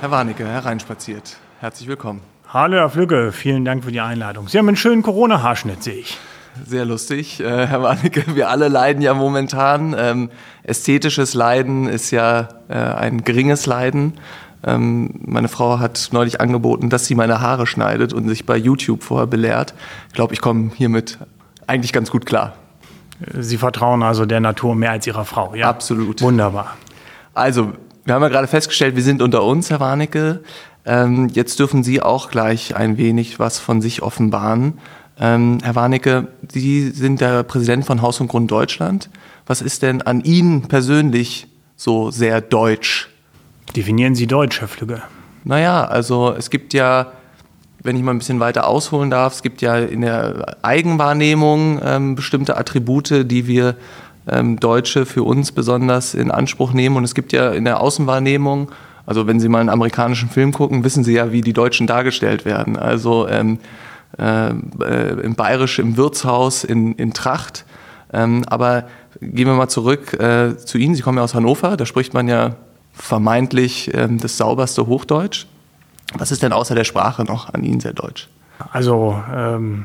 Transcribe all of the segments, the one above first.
Herr Warnecke, hereinspaziert. Herzlich willkommen. Hallo, Herr Flügge, vielen Dank für die Einladung. Sie haben einen schönen Corona-Haarschnitt, sehe ich. Sehr lustig, äh, Herr Warnecke. Wir alle leiden ja momentan. Ähm, ästhetisches Leiden ist ja äh, ein geringes Leiden. Ähm, meine Frau hat neulich angeboten, dass sie meine Haare schneidet und sich bei YouTube vorher belehrt. Ich glaube, ich komme hiermit eigentlich ganz gut klar. Sie vertrauen also der Natur mehr als Ihrer Frau, ja? Absolut. Wunderbar. Also, wir haben ja gerade festgestellt, wir sind unter uns, Herr Warnecke. Ähm, jetzt dürfen Sie auch gleich ein wenig was von sich offenbaren. Ähm, Herr Warnecke, Sie sind der Präsident von Haus und Grund Deutschland. Was ist denn an Ihnen persönlich so sehr deutsch? Definieren Sie Deutsch, Herr Flügge. Naja, also es gibt ja, wenn ich mal ein bisschen weiter ausholen darf, es gibt ja in der Eigenwahrnehmung ähm, bestimmte Attribute, die wir ähm, Deutsche für uns besonders in Anspruch nehmen. Und es gibt ja in der Außenwahrnehmung, also wenn Sie mal einen amerikanischen Film gucken, wissen Sie ja, wie die Deutschen dargestellt werden. Also ähm, äh, im Bayerisch im Wirtshaus in, in Tracht. Ähm, aber gehen wir mal zurück äh, zu Ihnen. Sie kommen ja aus Hannover, da spricht man ja vermeintlich ähm, das sauberste Hochdeutsch. Was ist denn außer der Sprache noch an Ihnen sehr deutsch? Also ähm,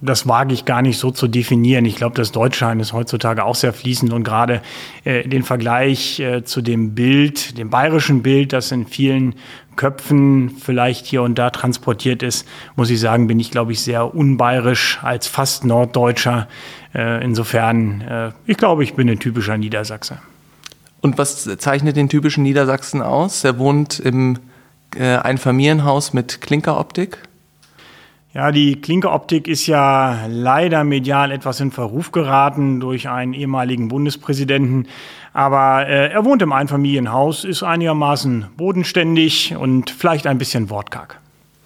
das wage ich gar nicht so zu definieren. Ich glaube, das Deutschsein ist heutzutage auch sehr fließend und gerade äh, den Vergleich äh, zu dem Bild, dem bayerischen Bild, das in vielen Köpfen vielleicht hier und da transportiert ist, muss ich sagen, bin ich, glaube ich, sehr unbayerisch als fast Norddeutscher. Äh, insofern, äh, ich glaube, ich bin ein typischer Niedersachse. Und was zeichnet den typischen Niedersachsen aus? Er wohnt im äh, Einfamilienhaus mit Klinkeroptik. Ja, die Klinkeoptik ist ja leider medial etwas in Verruf geraten durch einen ehemaligen Bundespräsidenten. Aber äh, er wohnt im Einfamilienhaus, ist einigermaßen bodenständig und vielleicht ein bisschen wortkarg.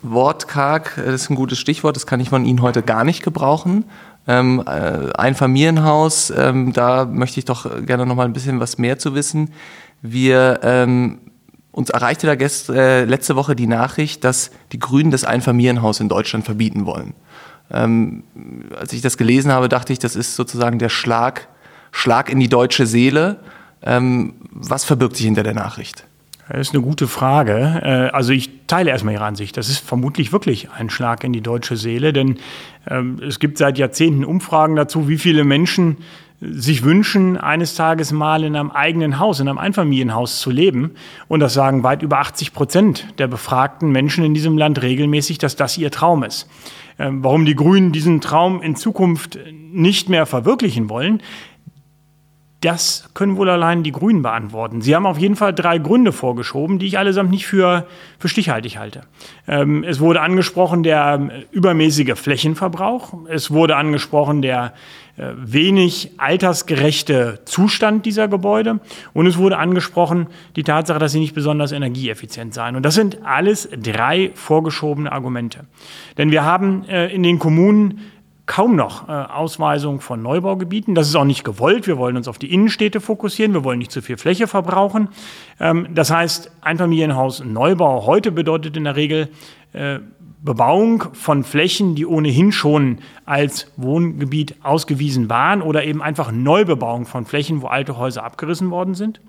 Wortkarg, das ist ein gutes Stichwort, das kann ich von Ihnen heute gar nicht gebrauchen. Ähm, äh, ein Familienhaus, ähm, da möchte ich doch gerne noch mal ein bisschen was mehr zu wissen. Wir ähm, uns erreichte da gest, äh, letzte Woche die Nachricht, dass die Grünen das Einfamilienhaus in Deutschland verbieten wollen. Ähm, als ich das gelesen habe, dachte ich, das ist sozusagen der Schlag, Schlag in die deutsche Seele. Ähm, was verbirgt sich hinter der Nachricht? Das ist eine gute Frage. Äh, also ich teile erstmal Ihre Ansicht. Das ist vermutlich wirklich ein Schlag in die deutsche Seele, denn ähm, es gibt seit Jahrzehnten Umfragen dazu, wie viele Menschen sich wünschen, eines Tages mal in einem eigenen Haus, in einem Einfamilienhaus zu leben. Und das sagen weit über 80 Prozent der befragten Menschen in diesem Land regelmäßig, dass das ihr Traum ist. Ähm, warum die Grünen diesen Traum in Zukunft nicht mehr verwirklichen wollen, das können wohl allein die Grünen beantworten. Sie haben auf jeden Fall drei Gründe vorgeschoben, die ich allesamt nicht für, für stichhaltig halte. Ähm, es wurde angesprochen der ähm, übermäßige Flächenverbrauch. Es wurde angesprochen der äh, wenig altersgerechte Zustand dieser Gebäude. Und es wurde angesprochen die Tatsache, dass sie nicht besonders energieeffizient seien. Und das sind alles drei vorgeschobene Argumente. Denn wir haben äh, in den Kommunen kaum noch äh, Ausweisung von Neubaugebieten. Das ist auch nicht gewollt. Wir wollen uns auf die Innenstädte fokussieren. Wir wollen nicht zu viel Fläche verbrauchen. Ähm, das heißt, Einfamilienhaus Neubau heute bedeutet in der Regel äh, Bebauung von Flächen, die ohnehin schon als Wohngebiet ausgewiesen waren oder eben einfach Neubebauung von Flächen, wo alte Häuser abgerissen worden sind.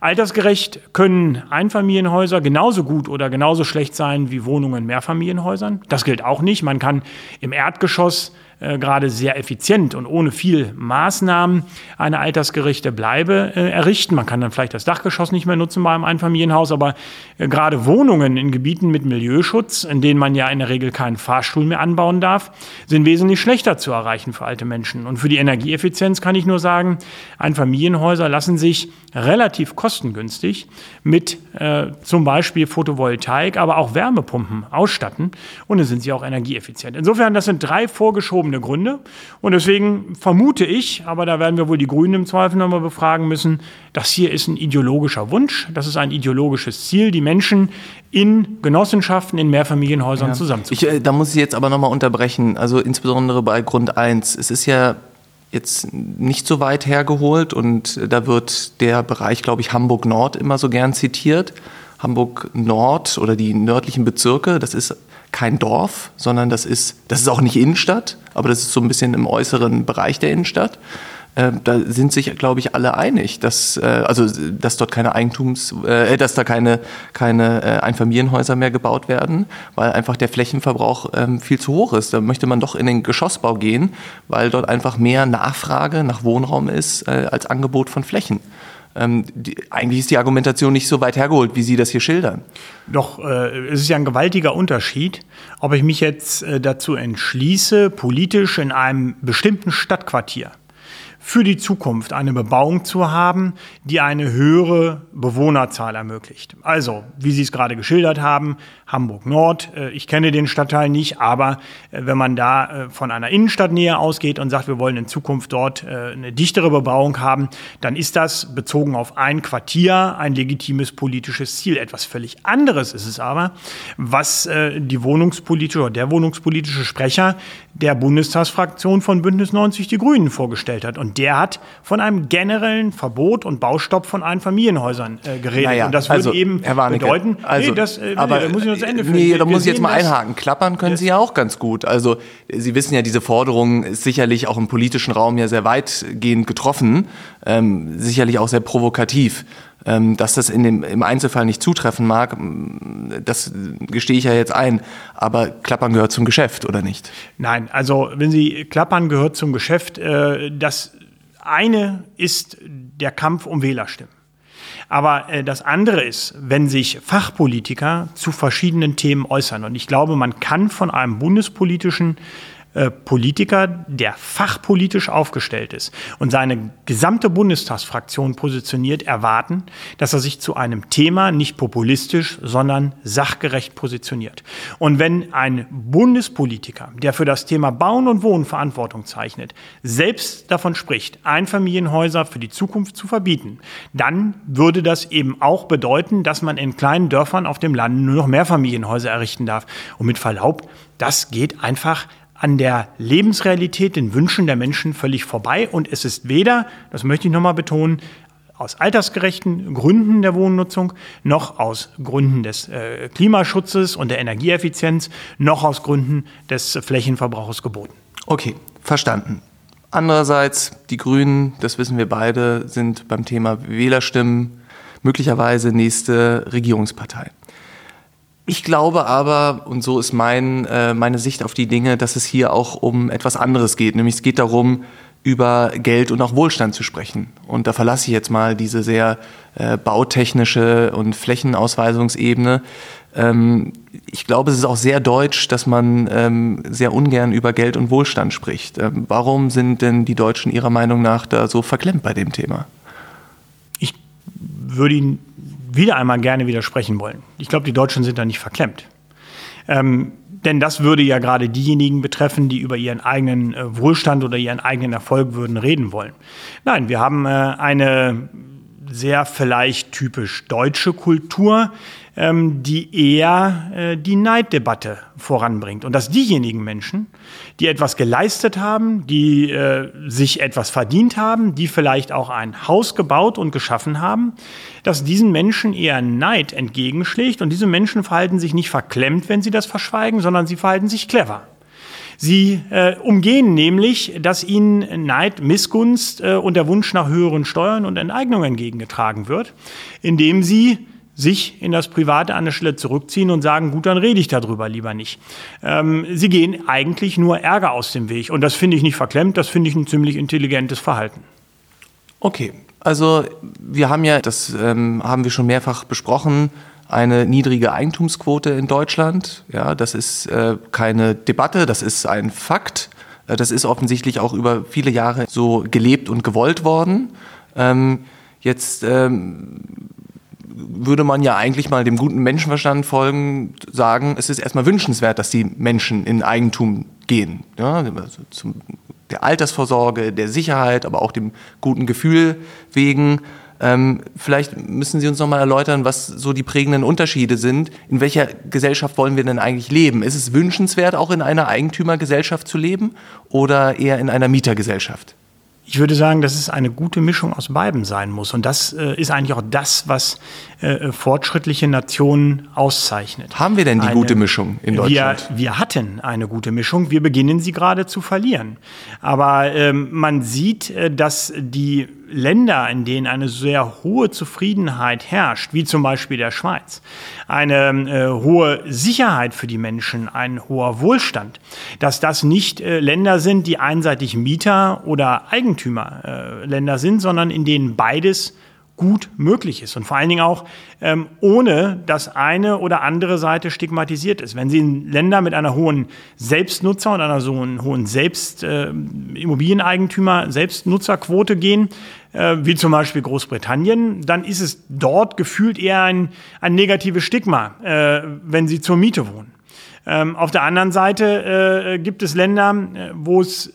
Altersgerecht können Einfamilienhäuser genauso gut oder genauso schlecht sein wie Wohnungen in Mehrfamilienhäusern. Das gilt auch nicht. Man kann im Erdgeschoss äh, gerade sehr effizient und ohne viel Maßnahmen eine altersgerechte Bleibe äh, errichten. Man kann dann vielleicht das Dachgeschoss nicht mehr nutzen bei einem Einfamilienhaus, aber äh, gerade Wohnungen in Gebieten mit Milieuschutz, in denen man ja in der Regel keinen Fahrstuhl mehr anbauen darf, sind wesentlich schlechter zu erreichen für alte Menschen. Und für die Energieeffizienz kann ich nur sagen, Einfamilienhäuser lassen sich relativ kostengünstig mit äh, zum Beispiel Photovoltaik, aber auch Wärmepumpen ausstatten und dann sind sie auch energieeffizient. Insofern, das sind drei vorgeschobene ausgewogene Gründe. Und deswegen vermute ich, aber da werden wir wohl die Grünen im Zweifel nochmal befragen müssen, das hier ist ein ideologischer Wunsch, das ist ein ideologisches Ziel, die Menschen in Genossenschaften, in Mehrfamilienhäusern ja. zusammenzubringen. Äh, da muss ich jetzt aber nochmal unterbrechen, also insbesondere bei Grund 1. Es ist ja jetzt nicht so weit hergeholt und da wird der Bereich, glaube ich, Hamburg Nord immer so gern zitiert. Hamburg Nord oder die nördlichen Bezirke, das ist kein Dorf, sondern das ist, das ist auch nicht Innenstadt, aber das ist so ein bisschen im äußeren Bereich der Innenstadt. äh, da sind sich, glaube ich, alle einig, dass, äh, also, dass dort keine Eigentums, äh, dass da keine, keine äh, Einfamilienhäuser mehr gebaut werden, weil einfach der Flächenverbrauch ähm, viel zu hoch ist. Da möchte man doch in den Geschossbau gehen, weil dort einfach mehr Nachfrage nach Wohnraum ist äh, als Angebot von Flächen. Ähm, die, eigentlich ist die Argumentation nicht so weit hergeholt, wie Sie das hier schildern. Doch, äh, es ist ja ein gewaltiger Unterschied, ob ich mich jetzt äh, dazu entschließe, politisch in einem bestimmten Stadtquartier für die Zukunft eine Bebauung zu haben, die eine höhere Bewohnerzahl ermöglicht. Also, wie Sie es gerade geschildert haben, Hamburg Nord, äh, ich kenne den Stadtteil nicht, aber äh, wenn man da äh, von einer Innenstadtnähe ausgeht und sagt, wir wollen in Zukunft dort eine dichtere Bebauung haben, dann ist das bezogen auf ein Quartier ein legitimes politisches Ziel. Etwas völlig anderes ist es aber, was die wohnungspolitische oder der wohnungspolitische Sprecher der Bundestagsfraktion von Bündnis 90 Die Grünen vorgestellt hat. Und der hat von einem generellen Verbot und Baustopp von Einfamilienhäusern äh, geredet. Naja, und das also, würde eben bedeuten, also, nee, das, äh, aber, nee, muss ich noch zu Ende führen. Nee, da muss ich jetzt mal einhaken. Klappern können Sie ja auch ganz gut. Also Sie wissen ja, diese Forderung ist sicherlich auch im politischen Raum ja sehr weitgehend getroffen, ähm, sicherlich auch sehr provokativ. Ähm, dass das in dem, im Einzelfall nicht zutreffen mag, das gestehe ich ja jetzt ein. Aber Klappern gehört zum Geschäft, oder nicht? Nein, also wenn Sie Klappern gehört zum Geschäft, äh, das eine ist der Kampf um Wählerstimmen. Aber äh, das andere ist, wenn sich Fachpolitiker zu verschiedenen Themen äußern. Und ich glaube, man kann von einem bundespolitischen äh, Politiker, der fachpolitisch aufgestellt ist und seine gesamte Bundestagsfraktion positioniert, erwarten, dass er sich zu einem Thema nicht populistisch, sondern sachgerecht positioniert. Und wenn ein Bundespolitiker, der für das Thema Bauen und Wohnen Verantwortung zeichnet, selbst davon spricht, Einfamilienhäuser für die Zukunft zu verbieten, dann würde das eben auch bedeuten, dass man in kleinen Dörfern auf dem Land nur noch Mehrfamilienhäuser errichten darf. Und mit Verlaub, das geht einfach an der Lebensrealität, den Wünschen der Menschen völlig vorbei. Und es ist weder, das möchte ich nochmal betonen, aus altersgerechten Gründen der Wohnnutzung, noch aus Gründen des äh, Klimaschutzes und der Energieeffizienz, noch aus Gründen des Flächenverbrauchs geboten. Okay, verstanden. Andererseits, die Grünen, das wissen wir beide, sind beim Thema Wählerstimmen möglicherweise nächste Regierungspartei. Ich glaube aber, und so ist mein, äh, meine Sicht auf die Dinge, dass es hier auch um etwas anderes geht. Nämlich es geht darum, über Geld und auch Wohlstand zu sprechen. Und da verlasse ich jetzt mal diese sehr äh, bautechnische und Flächenausweisungsebene. Ähm, ich glaube, es ist auch sehr deutsch, dass man ähm, sehr ungern über Geld und Wohlstand spricht. Ähm, warum sind denn die Deutschen Ihrer Meinung nach da so verklemmt bei dem Thema? Ich würde Ihnen wieder einmal gerne widersprechen wollen. Ich glaube, die Deutschen sind da nicht verklemmt. Ähm, denn das würde ja gerade diejenigen betreffen, die über ihren eigenen äh, Wohlstand oder ihren eigenen Erfolg würden reden wollen. Nein, wir haben äh, eine sehr vielleicht typisch deutsche Kultur, ähm, die eher äh, die Neiddebatte voranbringt. Und dass diejenigen Menschen, die etwas geleistet haben, die äh, sich etwas verdient haben, die vielleicht auch ein Haus gebaut und geschaffen haben, dass diesen Menschen eher Neid entgegenschlägt. Und diese Menschen verhalten sich nicht verklemmt, wenn sie das verschweigen, sondern sie verhalten sich clever. Sie äh, umgehen nämlich, dass ihnen Neid, Missgunst äh, und der Wunsch nach höheren Steuern und Enteignungen entgegengetragen wird, indem sie sich in das Private an der Stelle zurückziehen und sagen, gut, dann rede ich darüber lieber nicht. Ähm, sie gehen eigentlich nur Ärger aus dem Weg. Und das finde ich nicht verklemmt, das finde ich ein ziemlich intelligentes Verhalten. Okay, also wir haben ja, das ähm, haben wir schon mehrfach besprochen, eine niedrige Eigentumsquote in Deutschland. Ja, das ist äh, keine Debatte, das ist ein Fakt. Äh, das ist offensichtlich auch über viele Jahre so gelebt und gewollt worden. Ähm, jetzt ähm, würde man ja eigentlich mal dem guten Menschenverstand folgen, sagen, es ist erstmal wünschenswert, dass die Menschen in Eigentum gehen. Ja, also zum, der Altersvorsorge, der Sicherheit, aber auch dem guten Gefühl wegen. Ähm, vielleicht müssen Sie uns noch mal erläutern, was so die prägenden Unterschiede sind. In welcher Gesellschaft wollen wir denn eigentlich leben? Ist es wünschenswert, auch in einer Eigentümergesellschaft zu leben oder eher in einer Mietergesellschaft? Ich würde sagen, dass es eine gute Mischung aus beiden sein muss. Und das äh, ist eigentlich auch das, was äh, fortschrittliche Nationen auszeichnet. Haben wir denn die eine, gute Mischung in Deutschland? Wir, wir, hatten eine gute Mischung. Wir beginnen sie gerade zu verlieren. Aber ähm, man sieht, äh, dass die Länder, in denen eine sehr hohe Zufriedenheit herrscht, wie zum Beispiel der Schweiz, eine äh, hohe Sicherheit für die Menschen, ein hoher Wohlstand, dass das nicht äh, Länder sind, die einseitig Mieter oder Eigentümerländer äh, sind, sondern in denen beides gut möglich ist und vor allen Dingen auch ähm, ohne, dass eine oder andere Seite stigmatisiert ist. Wenn Sie in Länder mit einer hohen Selbstnutzer und einer so hohen Selbst äh, Immobilieneigentümer Selbstnutzerquote gehen, äh, wie zum Beispiel Großbritannien, dann ist es dort gefühlt eher ein, ein negatives Stigma, äh, wenn Sie zur Miete wohnen. Ähm, auf der anderen Seite äh, gibt es Länder, äh, wo es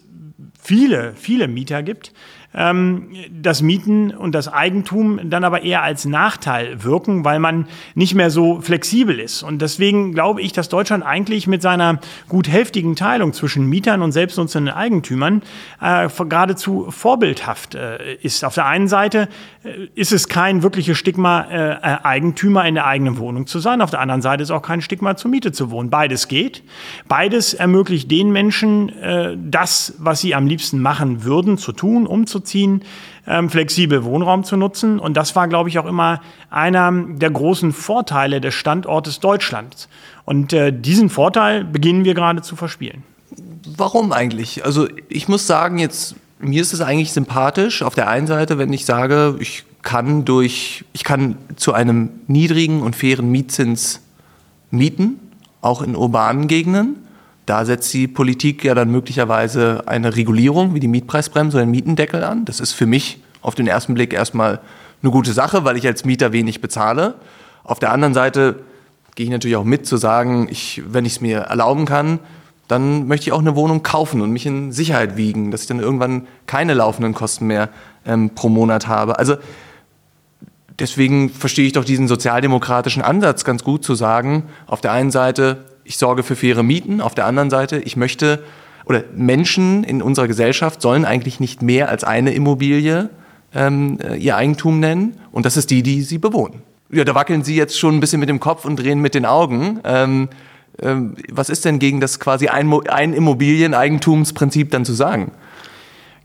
viele, viele Mieter gibt, das Mieten und das Eigentum dann aber eher als Nachteil wirken, weil man nicht mehr so flexibel ist. Und deswegen glaube ich, dass Deutschland eigentlich mit seiner gut hälftigen Teilung zwischen Mietern und selbstnutzenden Eigentümern äh, geradezu vorbildhaft äh, ist. Auf der einen Seite äh, ist es kein wirkliches Stigma, äh, äh, Eigentümer in der eigenen Wohnung zu sein. Auf der anderen Seite ist auch kein Stigma, zur Miete zu wohnen. Beides geht. Beides ermöglicht den Menschen, äh, das, was sie am liebsten machen würden, zu tun, umzuziehen umzuziehen, ähm, flexibel Wohnraum zu nutzen. Und das war, glaube ich, auch immer einer der großen Vorteile des Standortes Deutschlands. Und äh, diesen Vorteil beginnen wir gerade zu verspielen. Warum eigentlich? Also ich muss sagen, jetzt mir ist es eigentlich sympathisch auf der einen Seite, wenn ich sage, ich kann durch, ich kann zu einem niedrigen und fairen Mietzins mieten, auch in urbanen Gegenden. Da setzt die Politik ja dann möglicherweise eine Regulierung wie die Mietpreisbremse oder den Mietendeckel an. Das ist für mich auf den ersten Blick erstmal eine gute Sache, weil ich als Mieter wenig bezahle. Auf der anderen Seite gehe ich natürlich auch mit zu sagen, ich, wenn ich es mir erlauben kann, dann möchte ich auch eine Wohnung kaufen und mich in Sicherheit wiegen, dass ich dann irgendwann keine laufenden Kosten mehr ähm, pro Monat habe. Also deswegen verstehe ich doch diesen sozialdemokratischen Ansatz ganz gut zu sagen, auf der einen Seite ich sorge für faire Mieten. Auf der anderen Seite, ich möchte, oder Menschen in unserer Gesellschaft sollen eigentlich nicht mehr als eine Immobilie ähm, äh, ihr Eigentum nennen. Und das ist die, die sie bewohnen. Ja, da wackeln Sie jetzt schon ein bisschen mit dem Kopf und drehen mit den Augen. Ähm, ähm, was ist denn gegen das quasi ein, ein Immobilieneigentumsprinzip dann zu sagen?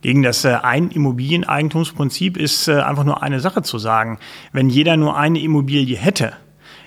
Gegen das äh, Ein-Immobilieneigentumsprinzip ist äh, einfach nur eine Sache zu sagen. Wenn jeder nur eine Immobilie hätte,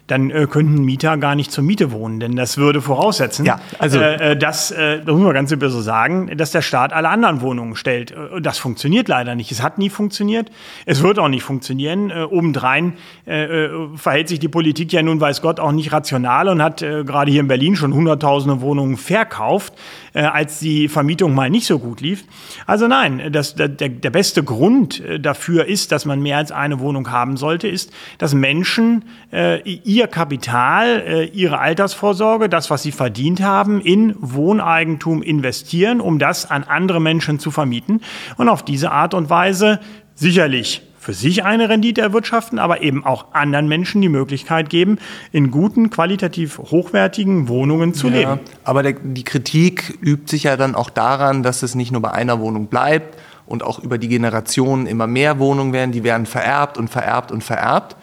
dann äh, könnten Mieter gar nicht zur Miete wohnen, denn das würde voraussetzen, ja, also äh, äh dass, äh, das muss man ganz so sagen, dass der Staat alle anderen Wohnungen stellt. Äh, das funktioniert leider nicht. Es hat nie funktioniert. Es wird auch nicht funktionieren. Äh, obendrein äh, äh, verhält sich die Politik ja nun, weiß Gott, auch nicht rational und hat äh, gerade hier in Berlin schon hunderttausende Wohnungen verkauft, äh, als die Vermietung mal nicht so gut lief. Also nein, das, der, der beste Grund dafür ist, dass man mehr als eine Wohnung haben sollte, ist, dass Menschen äh, ihr Kapital, äh, ihre Altersvorsorge, das, was sie verdient haben, in Wohneigentum investieren, um das an andere Menschen zu vermieten und auf diese Art und Weise sicherlich für sich eine Rendite erwirtschaften, aber eben auch anderen Menschen die Möglichkeit geben, in guten, qualitativ hochwertigen Wohnungen zu ja, leben. Aber der, die Kritik übt sich ja dann auch daran, dass es nicht nur bei einer Wohnung bleibt und auch über die Generationen immer mehr Wohnungen werden, die werden vererbt und vererbt und vererbt.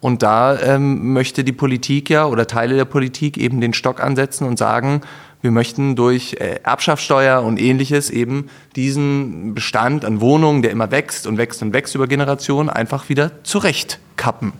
Und da ähm, möchte die Politik ja oder Teile der Politik eben den Stock ansetzen und sagen, wir möchten durch äh, Erbschaftssteuer und ähnliches eben diesen Bestand an Wohnungen, der immer wächst und wächst und wächst über Generationen, einfach wieder zurechtkappen.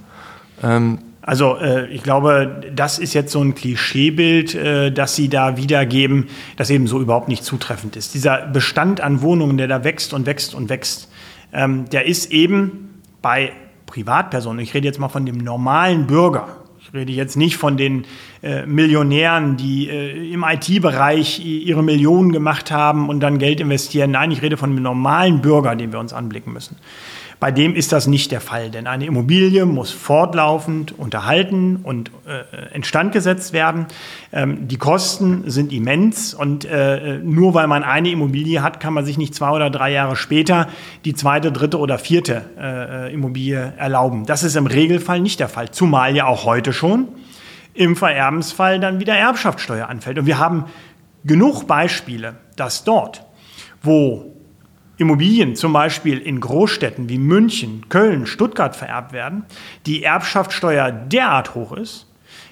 Ähm, also äh, ich glaube, das ist jetzt so ein Klischeebild, äh, das Sie da wiedergeben, das eben so überhaupt nicht zutreffend ist. Dieser Bestand an Wohnungen, der da wächst und wächst und wächst, ähm, der ist eben bei Privatpersonen, ich rede jetzt mal von dem normalen Bürger, ich rede jetzt nicht von den äh, Millionären, die äh, im IT-Bereich ihre Millionen gemacht haben und dann Geld investieren. Nein, ich rede von dem normalen Bürger, den wir uns anblicken müssen. Bei dem ist das nicht der Fall, denn eine Immobilie muss fortlaufend unterhalten und äh, instand gesetzt werden. Ähm, die Kosten sind immens und äh, nur weil man eine Immobilie hat, kann man sich nicht zwei oder drei Jahre später die zweite, dritte oder vierte äh, Immobilie erlauben. Das ist im Regelfall nicht der Fall, zumal ja auch heute schon im Vererbensfall dann wieder Erbschaftssteuer anfällt. Und wir haben genug Beispiele, dass dort, wo Immobilien zum Beispiel in Großstädten wie München, Köln, Stuttgart vererbt werden, die Erbschaftssteuer derart hoch ist,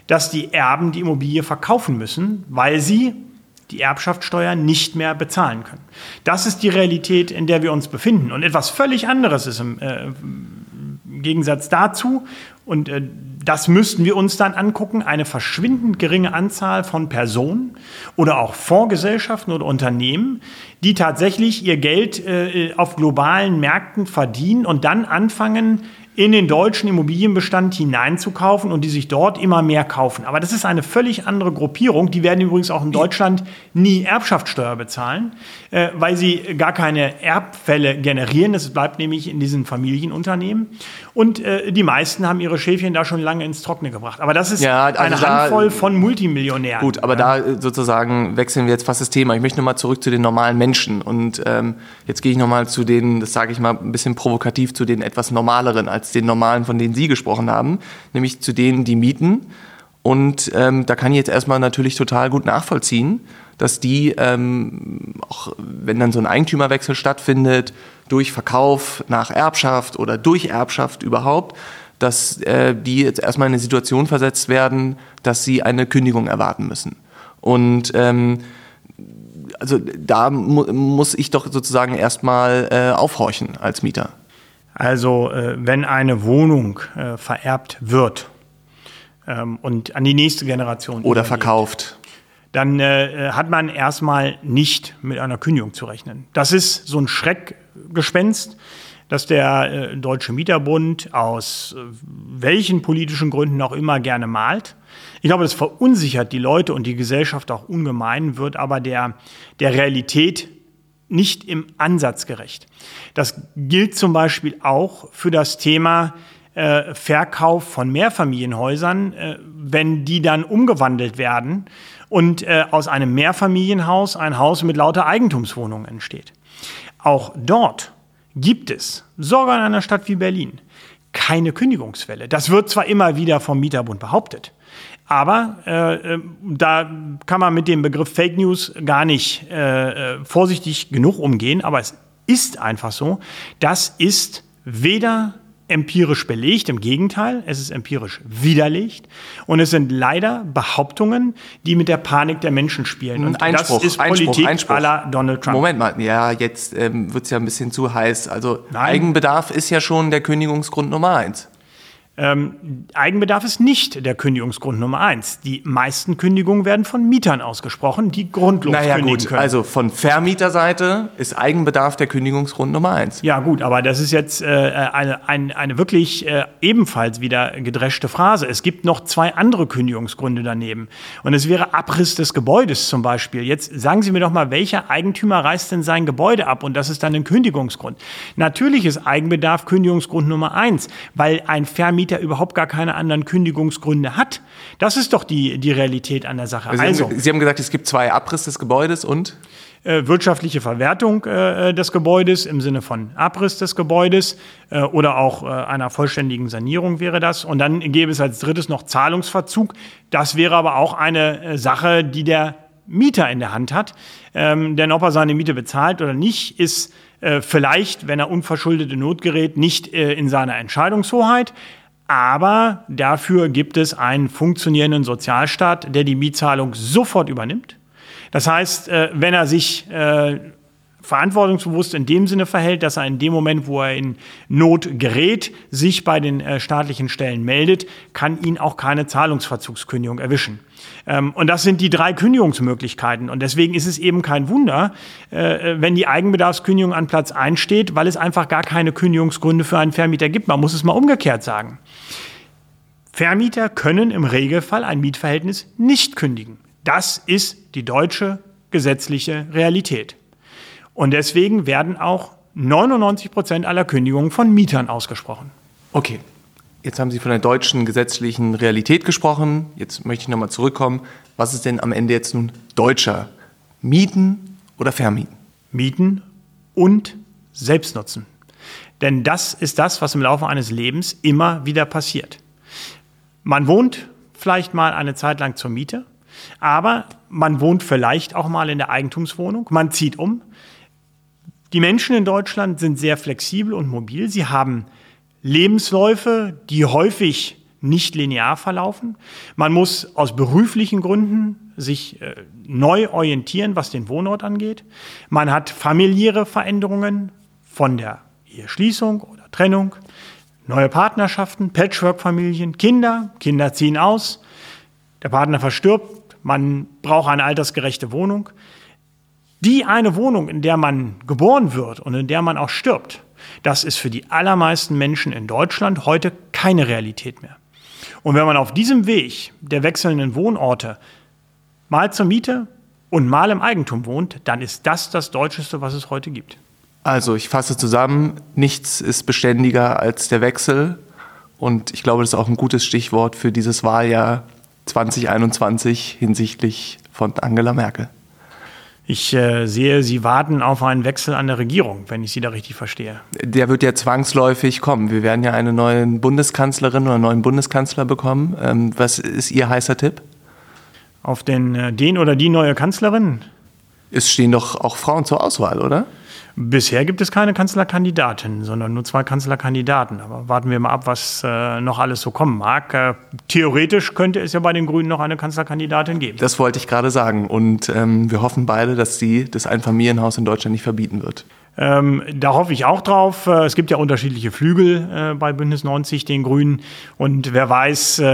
dass die Erben die Immobilie verkaufen müssen, weil sie die Erbschaftssteuer nicht mehr bezahlen können. Das ist die Realität, in der wir uns befinden. Und etwas völlig anderes ist im, äh, im Gegensatz dazu, und äh, das müssten wir uns dann angucken, eine verschwindend geringe Anzahl von Personen oder auch Fondsgesellschaften oder Unternehmen, die tatsächlich ihr Geld äh, auf globalen Märkten verdienen und dann anfangen, in den deutschen Immobilienbestand hineinzukaufen und die sich dort immer mehr kaufen. Aber das ist eine völlig andere Gruppierung. Die werden übrigens auch in Deutschland nie Erbschaftssteuer bezahlen, äh, weil sie gar keine Erbfälle generieren. Das bleibt nämlich in diesen Familienunternehmen. Und äh, die meisten haben ihre Schäfchen da schon lange ins Trockene gebracht. Aber das ist ja, also eine da, Handvoll von Multimillionären. Gut, aber ja. da äh, sozusagen wechseln wir jetzt fast das Thema. Ich möchte nochmal zurück zu den normalen Menschen. Und ähm, jetzt gehe ich nochmal zu den, das sage ich mal ein bisschen provokativ, zu den etwas normaleren als den normalen, von denen Sie gesprochen haben, nämlich zu denen, die mieten. Und ähm, da kann ich jetzt erstmal natürlich total gut nachvollziehen, dass die, ähm, auch wenn dann so ein Eigentümerwechsel stattfindet, durch Verkauf nach Erbschaft oder durch Erbschaft überhaupt, dass äh, die jetzt erstmal in eine Situation versetzt werden, dass sie eine Kündigung erwarten müssen. Und ähm, also da mu muss ich doch sozusagen erstmal äh, aufhorchen als Mieter. Also äh, wenn eine Wohnung äh, vererbt wird ähm, und an die nächste Generation oder verkauft, dann äh, hat man erstmal nicht mit einer Kündigung zu rechnen. Das ist so ein Schreckgespenst, dass der Deutsche Mieterbund aus welchen politischen Gründen auch immer gerne malt. Ich glaube, das verunsichert die Leute und die Gesellschaft auch ungemein, wird aber der, der Realität nicht im Ansatz gerecht. Das gilt zum Beispiel auch für das Thema äh, Verkauf von Mehrfamilienhäusern, äh, wenn die dann umgewandelt werden und äh, aus einem Mehrfamilienhaus ein Haus mit lauter Eigentumswohnungen entsteht. Auch dort gibt es, sogar in einer Stadt wie Berlin, keine Kündigungswelle. Das wird zwar immer wieder vom Mieterbund behauptet, aber äh, äh, da kann man mit dem Begriff Fake News gar nicht äh, äh, vorsichtig genug umgehen. Aber es ist einfach so, das ist weder empirisch belegt, im Gegenteil, es ist empirisch widerlegt und es sind leider Behauptungen, die mit der Panik der Menschen spielen. Und Einspruch, das ist Politik Einspruch, Einspruch. Donald Trump. Moment mal, ja, jetzt ähm, wird es ja ein bisschen zu heiß. Also Nein. Eigenbedarf ist ja schon der Kündigungsgrund Nummer eins. Ähm, Eigenbedarf ist nicht der Kündigungsgrund Nummer eins. Die meisten Kündigungen werden von Mietern ausgesprochen, die grundlos naja, kündigen gut. können. Also von Vermieterseite ist Eigenbedarf der Kündigungsgrund Nummer eins. Ja gut, aber das ist jetzt äh, eine, eine, eine wirklich äh, ebenfalls wieder gedreschte Phrase. Es gibt noch zwei andere Kündigungsgründe daneben. Und es wäre Abriss des Gebäudes zum Beispiel. Jetzt sagen Sie mir doch mal, welcher Eigentümer reißt denn sein Gebäude ab? Und das ist dann ein Kündigungsgrund. Natürlich ist Eigenbedarf Kündigungsgrund Nummer eins, weil ein Vermieter Vermieter überhaupt gar keine anderen Kündigungsgründe hat. Das ist doch die, die Realität an der Sache. Also, also Sie haben gesagt, es gibt zwei Abriss des Gebäudes und? Äh, wirtschaftliche Verwertung äh, des Gebäudes im Sinne von Abriss des Gebäudes äh, oder auch äh, einer vollständigen Sanierung wäre das. Und dann gäbe es als drittes noch Zahlungsverzug. Das wäre aber auch eine äh, Sache, die der Mieter in der Hand hat. Ähm, denn ob er seine Miete bezahlt oder nicht, ist äh, vielleicht, wenn er unverschuldete Not gerät, nicht in seiner Entscheidungshoheit. Aber dafür gibt es einen funktionierenden Sozialstaat, der die Mietzahlung sofort übernimmt. Das heißt, äh, wenn er sich äh, verantwortungsbewusst in dem Sinne verhält, dass er in dem Moment, wo er in Not gerät, sich bei den äh, staatlichen Stellen meldet, kann ihn auch keine Zahlungsverzugskündigung erwischen. Ähm, und das sind die drei Kündigungsmöglichkeiten. Und deswegen ist es eben kein Wunder, äh, wenn die Eigenbedarfskündigung an Platz 1 steht, weil es einfach gar keine Kündigungsgründe für einen Vermieter gibt. Man muss es mal umgekehrt sagen. Vermieter können im Regelfall ein Mietverhältnis nicht kündigen. Das ist die deutsche gesetzliche Realität. Und deswegen werden auch 99 Prozent aller Kündigungen von Mietern ausgesprochen. Okay, Jetzt haben Sie von der deutschen gesetzlichen Realität gesprochen. Jetzt möchte ich nochmal zurückkommen. Was ist denn am Ende jetzt nun deutscher? Mieten oder Vermieten? Mieten und Selbstnutzen. Denn das ist das, was im Laufe eines Lebens immer wieder passiert. Man wohnt vielleicht mal eine Zeit lang zur Miete, aber man wohnt vielleicht auch mal in der Eigentumswohnung, man zieht um, Die Menschen in Deutschland sind sehr flexibel und mobil. Sie haben Lebensläufe, die häufig nicht linear verlaufen. Man muss aus beruflichen Gründen sich äh, neu orientieren, was den Wohnort angeht. Man hat familiäre Veränderungen von der Eheschließung oder Trennung, neue Partnerschaften, Patchwork-Familien, Kinder, Kinder ziehen aus, der Partner verstirbt, man braucht eine altersgerechte Wohnung. Die eine Wohnung, in der man geboren wird und in der man auch stirbt, das ist für die allermeisten Menschen in Deutschland heute keine Realität mehr. Und wenn man auf diesem Weg der wechselnden Wohnorte mal zur Miete und mal im Eigentum wohnt, dann ist das das Deutscheste, was es heute gibt. Also ich fasse zusammen, nichts ist beständiger als der Wechsel. Und ich glaube, das ist auch ein gutes Stichwort für dieses Wahljahr 2021 hinsichtlich von Angela Merkel. Ich äh, sehe, Sie warten auf einen Wechsel an der Regierung, wenn ich Sie da richtig verstehe. Der wird ja zwangsläufig kommen. Wir werden ja eine neue Bundeskanzlerin oder einen neuen Bundeskanzler bekommen. Ähm, was ist Ihr heißer Tipp? Auf den, äh, den oder die neue Kanzlerin? Es stehen doch auch Frauen zur Auswahl, oder? Bisher gibt es keine Kanzlerkandidatin, sondern nur zwei Kanzlerkandidaten. Aber warten wir mal ab, was äh, noch alles so kommen mag. Äh, theoretisch könnte es ja bei den Grünen noch eine Kanzlerkandidatin geben. Das wollte ich gerade sagen. Und ähm, wir hoffen beide, dass sie das Einfamilienhaus in Deutschland nicht verbieten wird. Ähm, da hoffe ich auch drauf. Äh, es gibt ja unterschiedliche Flügel äh, bei Bündnis 90, den Grünen. Und wer weiß, äh,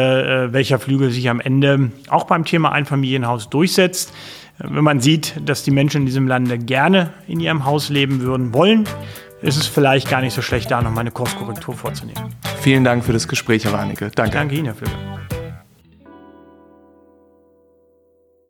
äh, welcher Flügel sich am Ende auch beim Thema Einfamilienhaus durchsetzt. Wenn man sieht, dass die Menschen in diesem Lande gerne in ihrem Haus leben würden wollen, ist es vielleicht gar nicht so schlecht, da noch mal eine Kurskorrektur vorzunehmen. Vielen Dank für das Gespräch, Herr Warnecke. Danke. Danke Ihnen, Herr Flügel.